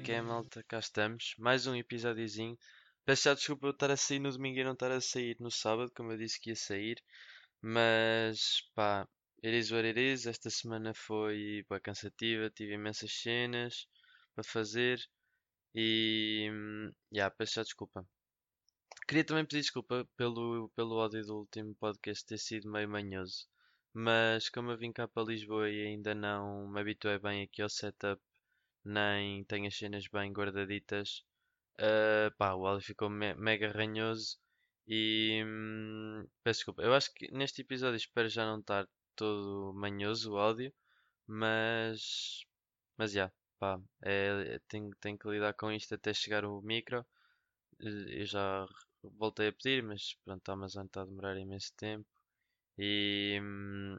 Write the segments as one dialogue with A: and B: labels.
A: que é, malta? Cá estamos. Mais um episódiozinho. Peço já desculpa eu estar a sair no domingo e não estar a sair no sábado, como eu disse que ia sair. Mas, pá, it is what it is. Esta semana foi bem cansativa, tive imensas cenas para fazer. E, hum, yeah, peço já desculpa. Queria também pedir desculpa pelo, pelo áudio do último podcast ter sido meio manhoso. Mas como eu vim cá para Lisboa e ainda não me habituei bem aqui ao setup, nem tenho as cenas bem guardaditas, uh, pá, o áudio ficou me mega ranhoso e hum, peço desculpa. Eu acho que neste episódio espero já não estar todo manhoso o áudio, mas mas já, pá, é, é, tenho, tenho que lidar com isto até chegar o micro. Eu já voltei a pedir, mas pronto, a Amazon está a demorar imenso tempo. E. hum,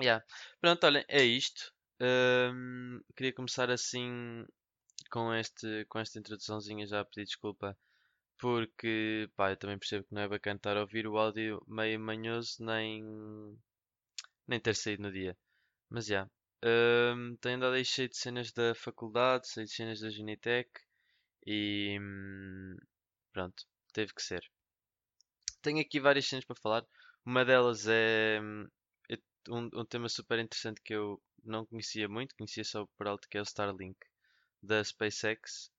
A: yeah. Pronto, olhem, é isto. Hum, queria começar assim com, este, com esta introduçãozinha já a pedir desculpa. Porque, pá, eu também percebo que não é bacana estar a ouvir o áudio meio manhoso, nem, nem ter saído no dia. Mas já. hum, tenho andado aí cheio de cenas da faculdade, cheio de cenas da Genitec. E. hum, pronto, teve que ser. Tenho aqui várias cenas para falar. Uma delas é hum, um, um tema super interessante que eu não conhecia muito, conhecia só por alto, que é o Starlink da SpaceX,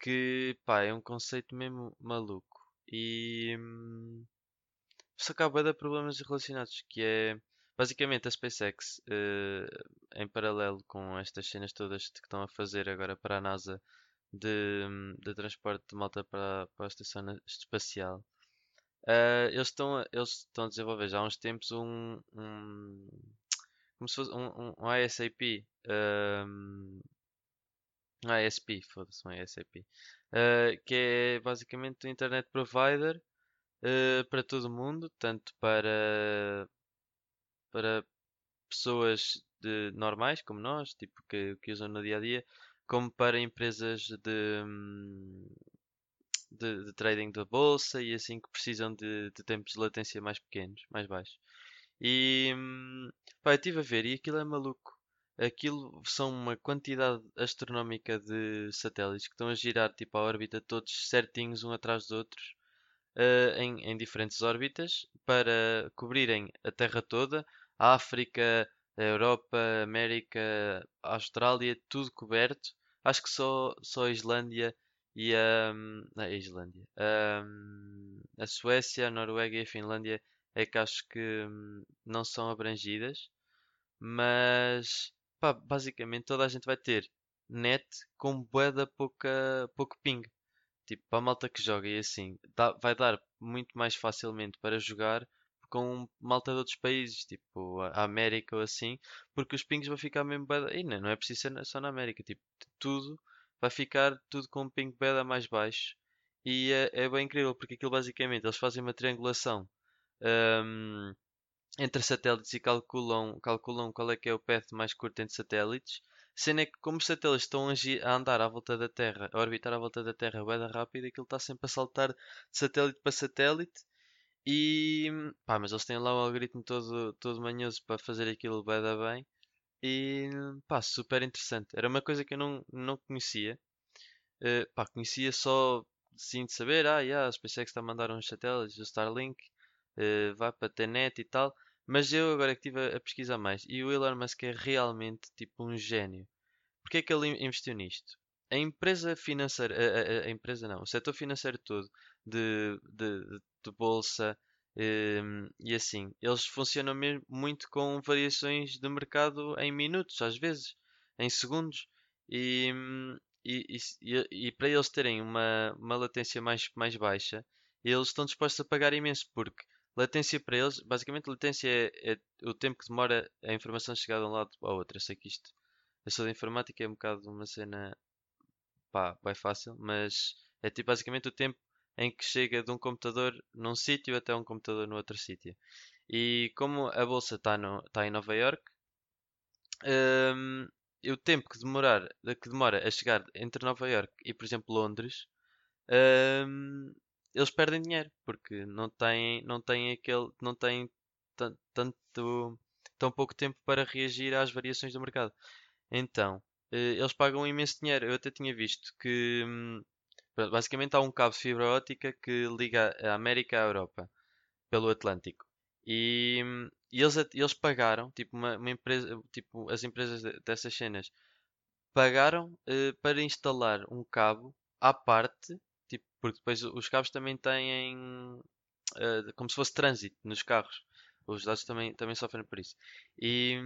A: que pá, é um conceito mesmo maluco. E hum, só que há de problemas relacionados, que é basicamente a SpaceX, eh, em paralelo com estas cenas todas que estão a fazer agora para a NASA de, hum, de transporte de malta para, para a estação espacial. Uh, eles estão eles estão a desenvolver já há uns tempos um, um como se fosse um, um, um ISAP um, ISP, foda-se, um ISAP uh, que é basicamente um internet provider uh, para todo o mundo, tanto para para pessoas de, normais como nós, tipo que, que usam no dia a dia, como para empresas de, de, de trading da bolsa e assim que precisam de, de tempos de latência mais pequenos, mais baixos. E hum, pá, eu estive a ver e aquilo é maluco. Aquilo são uma quantidade astronómica de satélites que estão a girar tipo a órbita todos certinhos um atrás dos outros uh, em, em diferentes órbitas para cobrirem a Terra toda, a África, a Europa, a América, a Austrália, tudo coberto. Acho que só, só a Islândia e a, a Islândia, a, a Suécia, a Noruega e a Finlândia é que acho que hum, não são abrangidas, mas pá, basicamente toda a gente vai ter net com boeda pouca, pouco ping. Tipo, para a malta que joga e assim, dá, vai dar muito mais facilmente para jogar com malta de outros países, tipo a América ou assim, porque os pings vão ficar mesmo bué E não, não é preciso ser só na América, tipo, tudo vai ficar tudo com um ping beda mais baixo. E é, é, bem incrível porque aquilo basicamente eles fazem uma triangulação um, entre satélites e calculam, calculam qual é que é o path mais curto entre satélites. Sendo é que como os satélites estão a andar à volta da Terra, a orbitar à volta da Terra bem rápido, aquilo está sempre a saltar de satélite para satélite. E pá, mas eles têm lá o algoritmo todo, todo manhoso para fazer aquilo bem bem. E pá, super interessante. Era uma coisa que eu não, não conhecia. Uh, pá, conhecia só sim de saber, ah, yeah, a SpaceX está a mandar uns satélites do Starlink, uh, vai para ter net e tal. Mas eu agora que estive a, a, pesquisar mais, e o Elon Musk é realmente tipo um gênio. Porque é que ele investiu nisto? A empresa financeira, a, a, a empresa não, o setor financeiro todo de, de, de bolsa, um, e assim, eles funcionam mesmo muito com variações de mercado em minutos, às vezes, em segundos. E, e, e, e, para eles terem uma, uma latência mais, mais baixa, eles estão dispostos a pagar imenso, porque latência para eles, basicamente, latência é, é o tempo que demora a informação chegar de um lado ao outro. Eu sei que isto, eu sou de informática, é um bocado uma cena pá, bem fácil, mas é tipo basicamente o tempo em que chega de um computador num sítio até um computador no outro sítio. E como a bolsa está tá em Nova York, um, o tempo que, demorar, que demora a chegar entre Nova York e, por exemplo, Londres, um, eles perdem dinheiro porque não têm, não têm aquele, não têm tanto tão pouco tempo para reagir às variações do mercado. Então, eh, eles pagam um imenso dinheiro. Eu até tinha visto que hum, basicamente há um cabo de fibra óptica que liga a América à Europa pelo Atlântico. E, hum, e eles, eles pagaram, tipo, uma, uma empresa, tipo, as empresas dessas cenas pagaram uh, para instalar um cabo à parte, tipo, porque depois os cabos também têm uh, como se fosse trânsito nos carros. Os dados também, também sofrem por isso. E,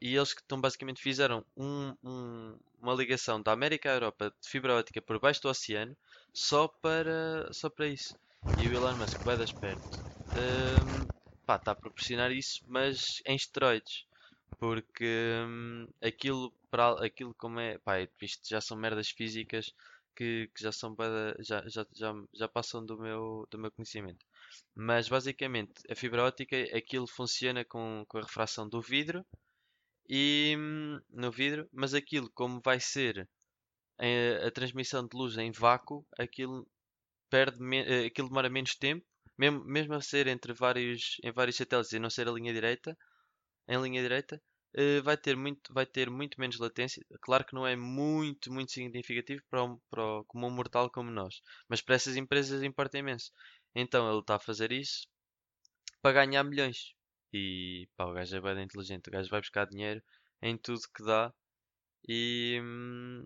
A: e eles que estão basicamente fizeram um, um, uma ligação da América à Europa de fibra óptica por baixo do oceano só para, só para isso. E o Elon Musk vai das perto. Um, está a proporcionar isso, mas em esteroides. Porque hum, aquilo, para, aquilo como é, pá, isto já são merdas físicas que, que já são já, já, já, já passam do meu, do meu conhecimento. Mas basicamente a fibra óptica aquilo funciona com, com a refração do vidro e hum, no vidro, mas aquilo como vai ser a, eh, a transmissão de luz em vácuo, aquilo perde eh, aquilo demora menos tempo, mesmo, mesmo a ser entre vários em vários satélites e não ser a linha direita, em linha direita, uh, vai ter muito vai ter muito menos latência. Claro que não é muito muito significativo para, um, para o comum mortal como nós, mas para essas empresas importa imenso. Então ele está a fazer isso para ganhar milhões. E pá, o gajo é bem inteligente. O gajo vai buscar dinheiro em tudo que dá. E hum,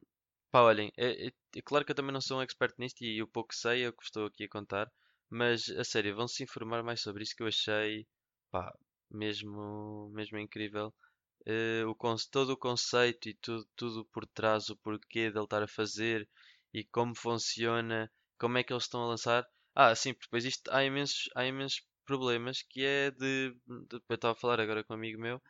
A: pá, olhem, é, é, é, claro que eu também não sou um expert nisto e o pouco sei é o que estou aqui a contar. Mas a sério, vão se informar mais sobre isso que eu achei pá, mesmo, mesmo incrível. Uh, o, todo o conceito e tudo, tudo por trás, o porquê dele estar a fazer e como funciona, como é que eles estão a lançar. Ah, sim, depois isto há imensos, há imensos problemas que é de, de eu estava a falar agora com um amigo meu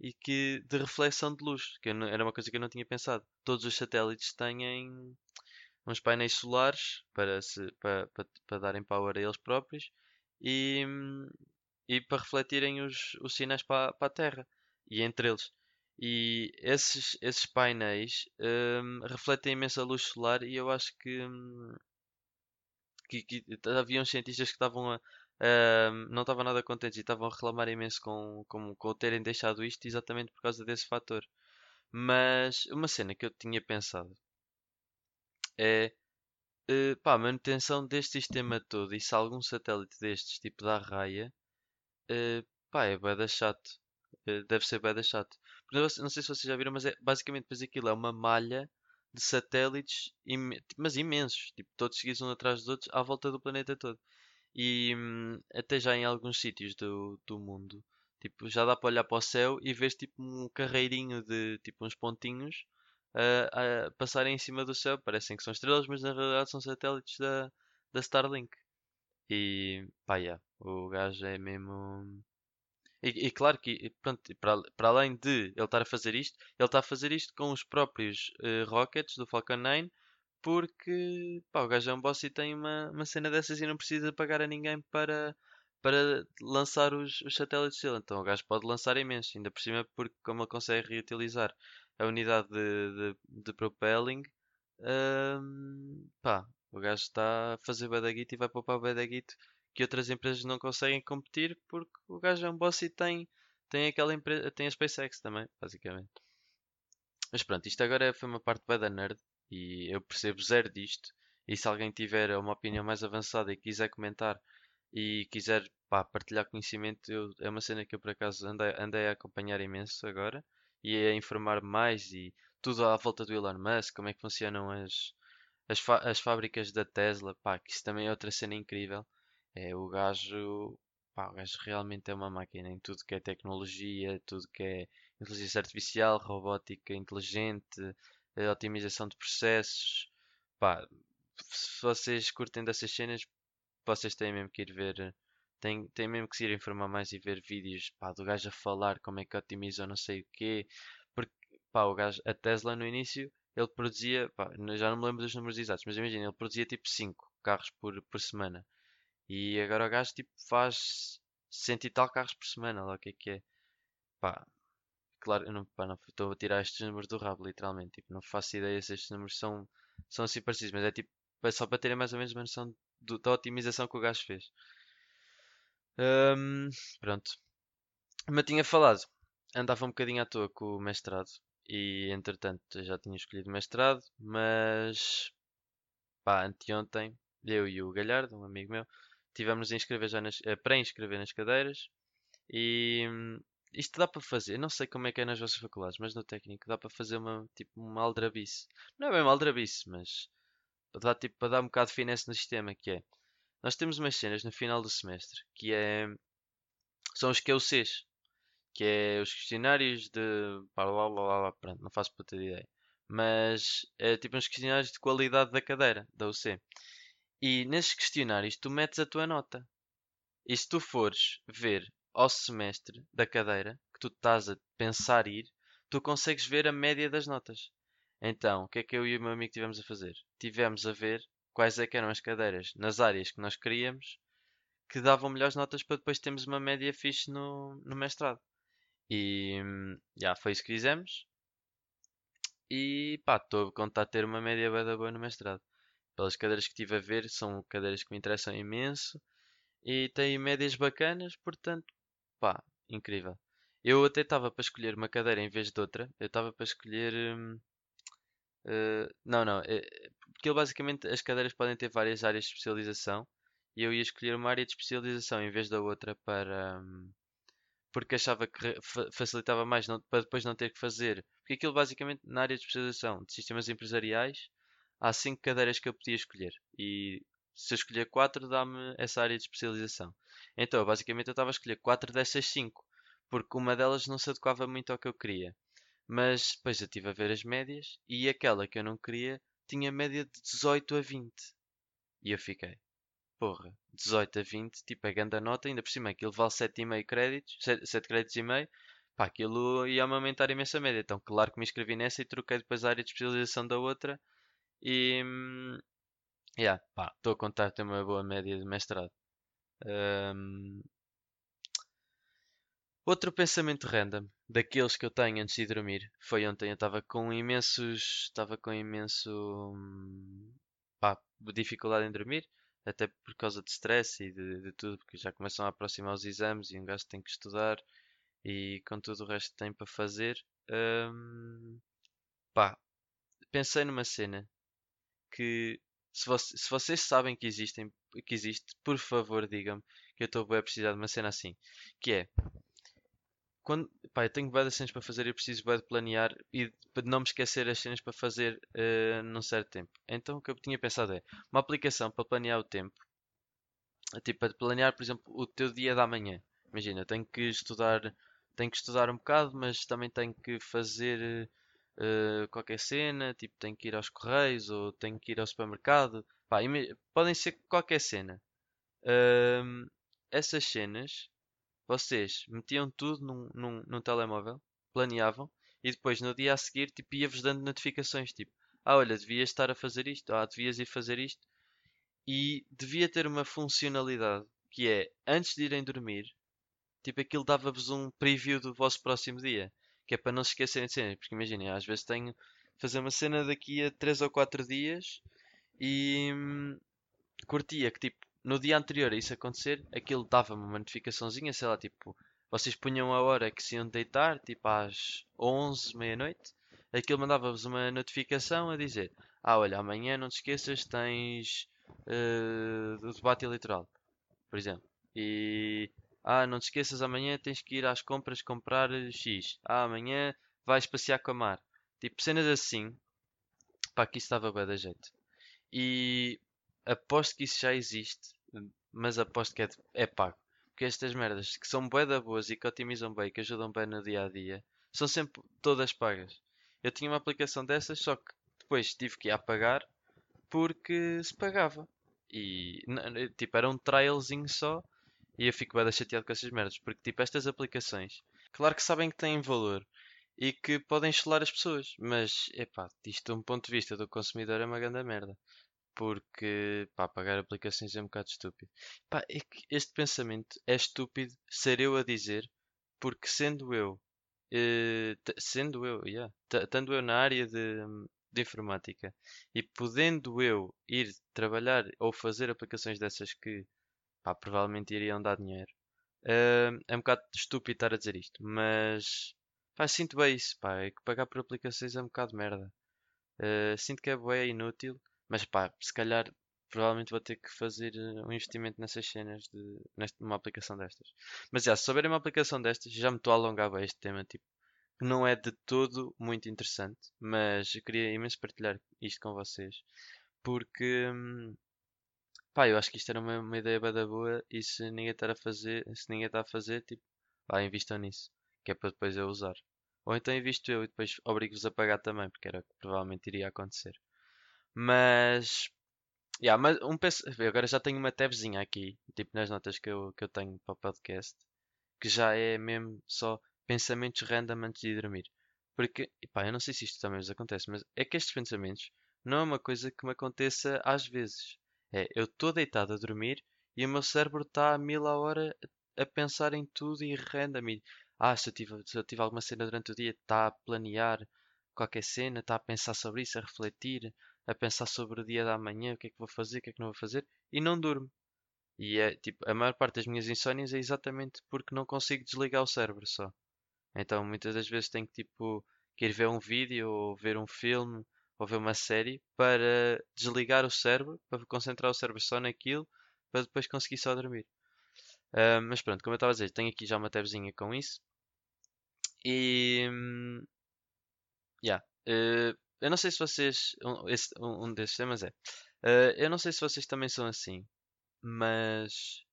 A: e que de reflexão de luz, que não, era uma coisa que eu não tinha pensado. Todos os satélites têm uns painéis solares para, se, para, para, para darem power a eles próprios e, e para refletirem os, os sinais para, para a Terra e entre eles. E esses, esses painéis um, refletem imensa luz solar e eu acho que, um, que, que havia uns cientistas que estavam a, uh, não estavam nada contentes e estavam a reclamar imenso com, com, com terem deixado isto exatamente por causa desse fator. Mas uma cena que eu tinha pensado é uh, pá, a manutenção deste sistema todo e se algum satélite destes tipo da raia, uh, pá, é bada chato. Uh, deve ser bada chato. Não sei se vocês já viram, mas é basicamente depois aquilo é uma malha de satélites, mas imensos, tipo, todos seguidos um atrás dos outros, à volta do planeta todo. E hum, até já em alguns sítios do, do mundo, tipo, já dá para olhar para o céu e vês tipo um carreirinho de tipo uns pontinhos a, a passarem em cima do céu. Parecem que são estrelas, mas na realidade são satélites da, da Starlink. E pá, yeah, o gajo é mesmo e, e claro que, pronto, para, para além de ele estar a fazer isto, ele está a fazer isto com os próprios uh, rockets do Falcon 9, porque pá, o gajo é um boss e tem uma, uma cena dessas e não precisa pagar a ninguém para, para lançar os, os satélites dele. Então o gajo pode lançar imenso, ainda por cima, porque como ele consegue reutilizar a unidade de, de, de propelling, um, pá, o gajo está a fazer badaguito e vai poupar badaguito que outras empresas não conseguem competir porque o gajo é um boss e tem, tem aquela empresa, tem a SpaceX também, basicamente. Mas pronto, isto agora foi uma parte bem da nerd e eu percebo zero disto. E se alguém tiver uma opinião mais avançada e quiser comentar e quiser pá, partilhar conhecimento, eu, é uma cena que eu por acaso andei, andei a acompanhar imenso agora e a informar mais e tudo à volta do Elon Musk, como é que funcionam as, as, as fábricas da Tesla, pá, que isso também é outra cena incrível. É, o gajo, pá, o gajo realmente é uma máquina em tudo que é tecnologia, tudo que é inteligência artificial, robótica inteligente, eh, otimização de processos. Pá, se vocês curtem dessas cenas, vocês têm mesmo que ir ver, têm, têm mesmo que se ir informar mais e ver vídeos pá, do gajo a falar como é que otimiza não sei o quê. Porque pá, o gajo, a Tesla no início, ele produzia, pá, já não me lembro dos números exatos, mas imagina, ele produzia tipo 5 carros por, por semana. E agora o gajo tipo faz cento e tal carros por semana, lá o que é que é. Pá, claro, eu não, estou a tirar estes números do rabo, literalmente. Tipo, não faço ideia se estes números são, são assim parecidos, mas é tipo só para terem mais ou menos uma noção do, da otimização que o gajo fez. Um, pronto. Eu tinha falado, andava um bocadinho à toa com o mestrado e entretanto já tinha escolhido mestrado, mas pá, anteontem, eu e o Galhardo, um amigo meu, tivemos a inscrever já nas, a pré-inscrever nas cadeiras e isto dá para fazer, não sei como é que é nas vossas faculdades, mas no técnico dá para fazer uma, tipo, uma aldrabice. Não é bem uma aldrabice, mas dá, tipo, para dar um bocado de finesse no sistema, que é, nós temos umas cenas no final do semestre, que é, são os QCs, que é os questionários de, blá, blá, blá, blá, pronto, não faço puta de ideia, mas é tipo uns questionários de qualidade da cadeira, da UC. E nesses questionários tu metes a tua nota. E se tu fores ver ao semestre da cadeira que tu estás a pensar ir, tu consegues ver a média das notas. Então, o que é que eu e o meu amigo tivemos a fazer? Tivemos a ver quais é eram as cadeiras nas áreas que nós queríamos que davam melhores notas para depois termos uma média fixe no, no mestrado. E já foi isso que fizemos. E pá, estou a contar ter uma média bem boa no mestrado. Pelas cadeiras que estive a ver, são cadeiras que me interessam imenso e têm médias bacanas, portanto, pá, incrível. Eu até estava para escolher uma cadeira em vez de outra. Eu estava para escolher. Hum, uh, não, não. É, porque basicamente as cadeiras podem ter várias áreas de especialização e eu ia escolher uma área de especialização em vez da outra para. Um, porque achava que facilitava mais não, para depois não ter que fazer. Porque aquilo basicamente na área de especialização de sistemas empresariais há cinco cadeiras que eu podia escolher. E se eu escolher quatro dá-me essa área de especialização. Então, basicamente, eu estava a escolher 4 dessas 5, porque uma delas não se adequava muito ao que eu queria. Mas depois eu estive a ver as médias e aquela que eu não queria tinha média de 18 a 20. E eu fiquei, porra, 18 a 20, tipo a grande nota, ainda por cima aquilo vale 7,5 créditos, 7, 7 créditos e meio, pá, aquilo ia-me aumentar imensa média. Então, claro que me inscrevi nessa e troquei depois a área de especialização da outra e. Hum, yeah, pá, estou a contar ter uma boa média de mestrado. Um, outro pensamento random daqueles que eu tenho antes de dormir foi ontem eu estava com imensos estava com imenso pá, dificuldade em dormir até por causa de stress e de, de, tudo porque já começam a aproximar os exames e um gajo tem que estudar e com tudo o resto que tem para fazer um, pá, pensei numa cena que se, se vocês sabem que, existem, que existe, por favor digam-me que eu estou a precisar de uma cena assim. Que é quando pá, eu tenho várias cenas para fazer e preciso de planear e de não me esquecer as cenas para fazer uh, num certo tempo. Então o que eu tinha pensado é uma aplicação para planear o tempo, tipo para planear, por exemplo, o teu dia da manhã. Imagina, tenho que estudar, tenho que estudar um bocado, mas também tenho que fazer uh, qualquer cena, tipo tenho que ir aos correios ou tenho que ir ao supermercado. Pá, podem ser qualquer cena. Uh, essas cenas, vocês metiam tudo num, num, num telemóvel, planeavam e depois no dia a seguir tipo, ia-vos dando notificações tipo ah olha, devias estar a fazer isto, ah, devias ir fazer isto e devia ter uma funcionalidade que é antes de irem dormir tipo aquilo dava-vos um preview do vosso próximo dia que é para não se esquecerem de cenas. Porque imaginem, às vezes tenho fazer uma cena daqui a 3 ou 4 dias e hum, curtia que tipo no dia anterior a isso acontecer, aquilo dava-me uma notificaçãozinha, sei lá, tipo, vocês punham a hora que se iam deitar, tipo às 11, meia-noite, aquilo mandava-vos uma notificação a dizer: Ah, olha, amanhã não te esqueças, tens uh, o debate eleitoral, por exemplo. E ah, não te esqueças, amanhã tens que ir às compras comprar X. Ah, amanhã vais passear com a Mar. Tipo, cenas assim. Pá, que isso estava bem da jeito. E aposto que isso já existe, mas aposto que é, é pago. Porque estas merdas que são bué da boas e que otimizam bem, que ajudam bem no dia a dia, são sempre todas pagas. Eu tinha uma aplicação dessas, só que depois tive que ir a pagar porque se pagava. E tipo, era um trialzinho só e eu fico bem chateado com essas merdas, porque tipo, estas aplicações, claro que sabem que têm valor e que podem chelar as pessoas, mas epá, isto de um ponto de vista do consumidor é uma grande merda. Porque pá, pagar aplicações é um bocado estúpido. Pá, é este pensamento é estúpido ser eu a dizer, porque sendo eu, eh, sendo eu, yeah, estando eu na área de, de informática e podendo eu ir trabalhar ou fazer aplicações dessas que pá, provavelmente iriam dar dinheiro. Uh, é um bocado estúpido estar a dizer isto, mas Pá, sinto bem isso, pá. É que pagar por aplicações é um bocado merda. Uh, sinto que é bué inútil, mas pá, se calhar provavelmente vou ter que fazer uh, um investimento nessas cenas de nesta, numa aplicação destas. Mas já, se souberem uma aplicação destas, já me estou a alongar bem este tema, tipo, que não é de todo muito interessante, mas eu queria imenso partilhar isto com vocês, porque hum, pá, eu acho que isto era uma, uma ideia bada boa e se ninguém está a fazer, se ninguém está a fazer, tipo, vá, invistam nisso, que é para depois eu usar. Ou então invisto eu e depois obrigo-vos a pagar também, porque era o que provavelmente iria acontecer. Mas, yeah, mas um PC, agora já tenho uma tabzinha aqui, tipo nas notas que eu, que eu tenho para o podcast, que já é mesmo só pensamentos random antes de dormir. Porque, pá, eu não sei se isto também vos acontece, mas é que estes pensamentos não é uma coisa que me aconteça às vezes. É, eu estou deitado a dormir e o meu cérebro está a mil a hora a pensar em tudo e random. Ah, se eu, tive, se eu tive alguma cena durante o dia, está a planear qualquer cena, está a pensar sobre isso, a refletir, a pensar sobre o dia da manhã, o que é que vou fazer, o que é que não vou fazer, e não durmo. E é tipo, a maior parte das minhas insónias é exatamente porque não consigo desligar o cérebro só. Então muitas das vezes tenho que tipo que ir ver um vídeo ou ver um filme ou ver uma série para desligar o cérebro, para concentrar o cérebro só naquilo, para depois conseguir só dormir. Uh, mas pronto, como eu estava a dizer, tenho aqui já uma tabzinha com isso. E. Um, yeah. Uh, eu não sei se vocês. Um, esse, um desses temas é. Uh, eu não sei se vocês também são assim, mas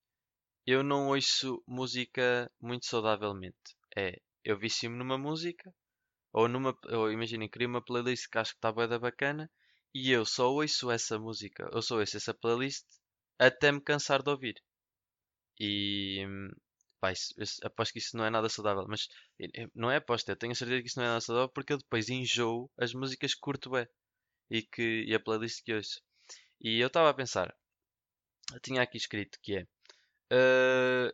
A: eu não ouço música muito saudavelmente. É, eu vicio-me numa música, ou numa. Ou imaginem, crio uma playlist que acho que está boa bacana, e eu só ouço essa música, eu só ouço essa playlist até me cansar de ouvir. E pá, isso, aposto que isso não é nada saudável, mas não é aposto, eu tenho certeza que isso não é nada saudável porque eu depois enjoo as músicas que curto é e, que, e a playlist que ouço. E eu estava a pensar, eu tinha aqui escrito que é uh,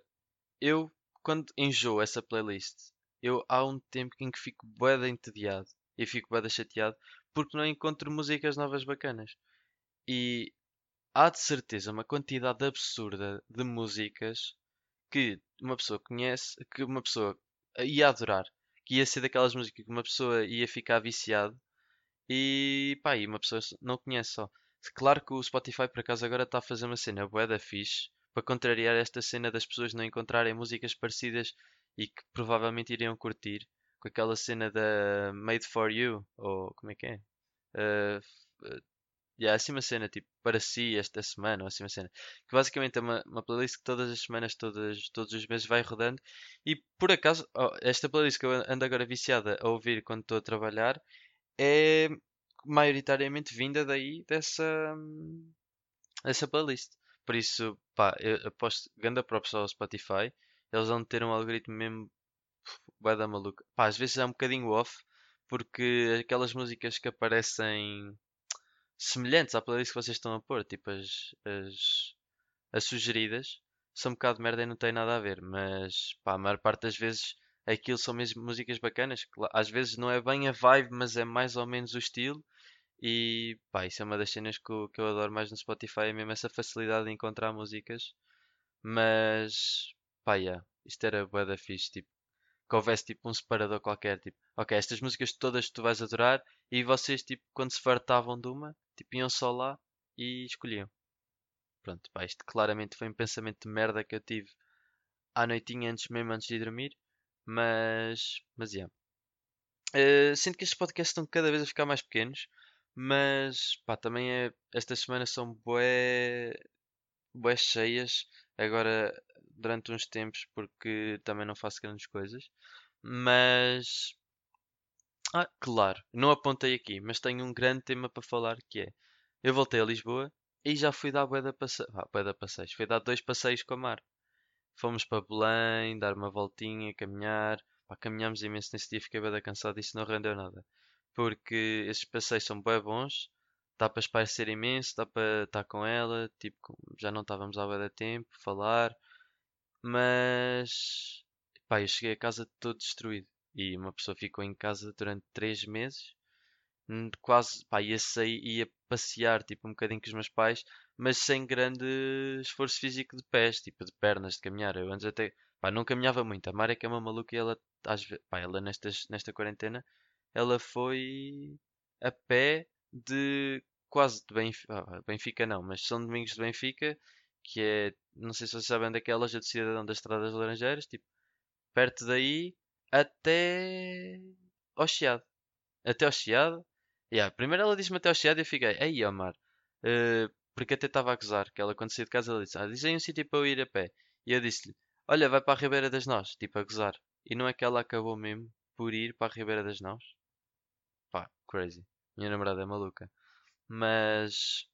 A: eu quando enjoo essa playlist, eu há um tempo em que fico bué entediado e fico bué chateado porque não encontro músicas novas bacanas. E há de certeza uma quantidade absurda de músicas que uma pessoa conhece, que uma pessoa ia adorar, que ia ser daquelas músicas que uma pessoa ia ficar viciado e pá, e uma pessoa não conhece só. Claro que o Spotify por acaso agora está a fazer uma cena bué da fixe para contrariar esta cena das pessoas não encontrarem músicas parecidas e que provavelmente iriam curtir com aquela cena da Made for You ou como é que é? Uh, yeah, assim uma cena tipo para si esta semana, ou assim uma cena que basicamente é uma, uma playlist que todas as semanas, todas, todos os meses vai rodando e por acaso oh, esta playlist que eu ando agora viciada a ouvir quando estou a trabalhar é maioritariamente vinda daí dessa, dessa playlist. Por isso, pá, eu aposto, ganda props ao Spotify, eles vão ter um algoritmo mesmo vai dar maluco. Pá, às vezes é um bocadinho off, porque aquelas músicas que aparecem semelhantes à playlist que vocês estão a pôr, tipo as, as, as sugeridas, são um bocado de merda e não tem nada a ver, mas pá, a maior parte das vezes aquilo são mesmo músicas bacanas, às vezes não é bem a vibe, mas é mais ou menos o estilo. E pá, isso é uma das cenas que eu, que eu adoro mais no Spotify, é mesmo essa facilidade de encontrar músicas. Mas pá, yeah, isto era bué da fixe, tipo, que houvesse tipo um separador qualquer, tipo, ok, estas músicas todas tu vais adorar e vocês tipo, quando se fartavam de uma, tipo, iam só lá e escolhiam. Pronto, pá, isto claramente foi um pensamento de merda que eu tive à noitinha antes mesmo antes de dormir, mas, mas yeah. Uh, sinto que estes podcasts estão cada vez a ficar mais pequenos, mas pá, também é, estas semanas são bué, bué cheias agora durante uns tempos porque também não faço grandes coisas. Mas ah, claro, não apontei aqui, mas tenho um grande tema para falar que é eu voltei a Lisboa e já fui dar bué da passe... ah, passeios, fui dar dois passeios com a Mar. Fomos para Belém, dar uma voltinha, caminhar. Pá, caminhámos imenso nesse dia, fiquei bem cansado e isso não rendeu nada. Porque esses passeios são bem bons, dá para espairecer imenso, dá para estar com ela, tipo, já não estávamos há bem tempo, falar. Mas, pá, eu cheguei a casa todo destruído. E uma pessoa ficou em casa durante três meses. Hum, quase, pá, ia sair, ia passear, tipo, um bocadinho com os meus pais. mas sem grande esforço físico de pés, tipo de pernas, de caminhar. Eu antes até, pá, não caminhava muito. A Mara é que é uma maluca e ela, às vezes, pá, ela nestas, nesta quarentena, ela foi a pé de quase de Benfica, ah, Benfica não, mas São Domingos de Benfica, que é, não sei se vocês sabem onde é que é a loja de cidadão das Estradas Laranjeiras, tipo, perto daí até ao Chiado. Até ao Chiado. Yeah, primeiro ela disse-me até ao Chiado e eu fiquei, ei Omar, uh, porque até estava a gozar, que ela quando saiu de casa ela disse, ah, diz aí um sítio para eu ir a pé. E eu disse-lhe, olha, vai para a Ribeira das Nós, tipo a gozar. E não é que ela acabou mesmo por ir para a Ribeira das Nós? Pá, crazy. Minha namorada é maluca. Mas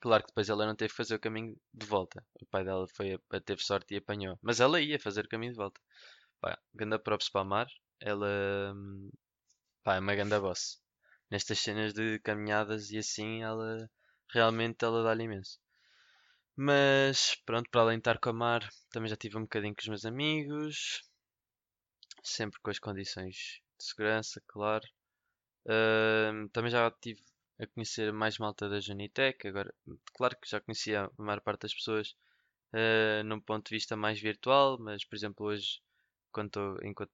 A: claro que depois ela não teve que fazer o caminho de volta. O pai dela foi, teve sorte e apanhou. Mas ela ia fazer o caminho de volta. Pá, ganda props para a Mar. Ela hum, pá, é uma ganda boss. Nestas cenas de caminhadas e assim, ela realmente ela dá-lhe imenso. Mas pronto, para além de estar com a Mar, também já tive um bocadinho com os meus amigos. Sempre com as condições de segurança, claro. Uh, também já tive a conhecer mais malta da Junitec. Agora, claro que já conhecia a maior parte das pessoas uh, num ponto de vista mais virtual, mas por exemplo hoje, quando enquanto,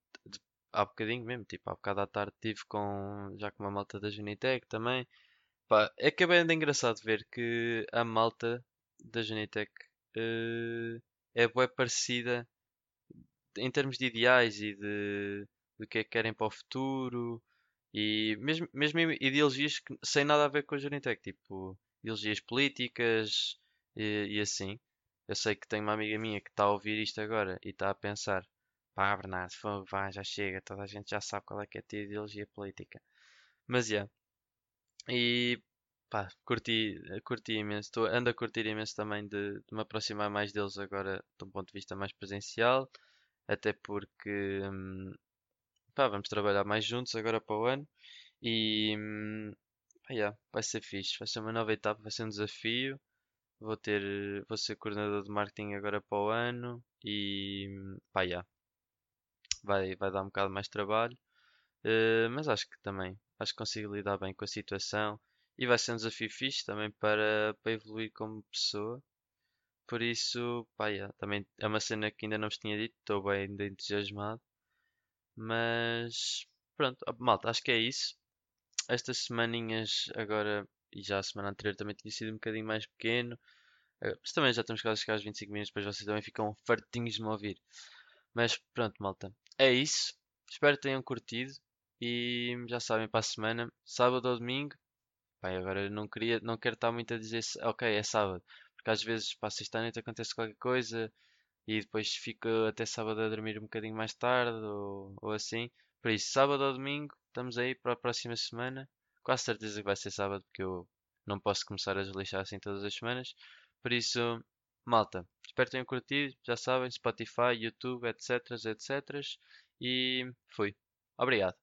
A: há bocadinho mesmo, tipo há bocado à tarde, estive com, já com uma malta da Junitec também. Pá, é que é bem engraçado ver que a malta da Junitec uh, é bem parecida em termos de ideais e de do que é que querem para o futuro e mesmo, mesmo ideologias que, sem nada a ver com a Junitec, tipo ideologias políticas e, e assim. Eu sei que tenho uma amiga minha que está a ouvir isto agora e está a pensar: pá, Bernardo, vá, já chega, toda a gente já sabe qual é que é a tua ideologia política. Mas é. Yeah. E pá, curti, curti imenso, tô, ando a curtir imenso também de, de, me aproximar mais deles agora de um ponto de vista mais presencial, até porque hum, pá, vamos trabalhar mais juntos agora para o ano e hum, pá, yeah, vai ser fixe, vai ser uma nova etapa, vai ser um desafio. Vou ter, vou ser coordenador de marketing agora para o ano e hum, pá, yeah, vai, vai dar um bocado mais trabalho, uh, mas acho que também acho que consigo lidar bem com a situação e vai ser um desafio fixe também para, para evoluir como pessoa. Por isso, pá, yeah, também é uma cena que ainda não vos tinha dito, estou bem entusiasmado. Mas pronto, malta, acho que é isso. Estas semaninhas agora e já a semana anterior também tinha sido um bocadinho mais pequeno. Eh, mas também já estamos quase a chegar aos 25 minutos, depois vocês também ficam fartinhos de me ouvir. Mas pronto, malta. É isso. Espero que tenham curtido. E já sabem, para a semana, sábado ou domingo. Pai, agora não queria, não quero estar muito a dizer, ok, é sábado. Porque às vezes, para sexta-noite acontece qualquer coisa e depois fico até sábado a dormir um bocadinho mais tarde ou, ou assim. Por isso, sábado ou domingo, estamos aí para a próxima semana. Quase certeza que vai ser sábado, porque eu não posso começar a deslixar assim todas as semanas. Por isso, malta, espero que tenham curtido. Já sabem, Spotify, YouTube, etc, etc. E fui. Obrigado.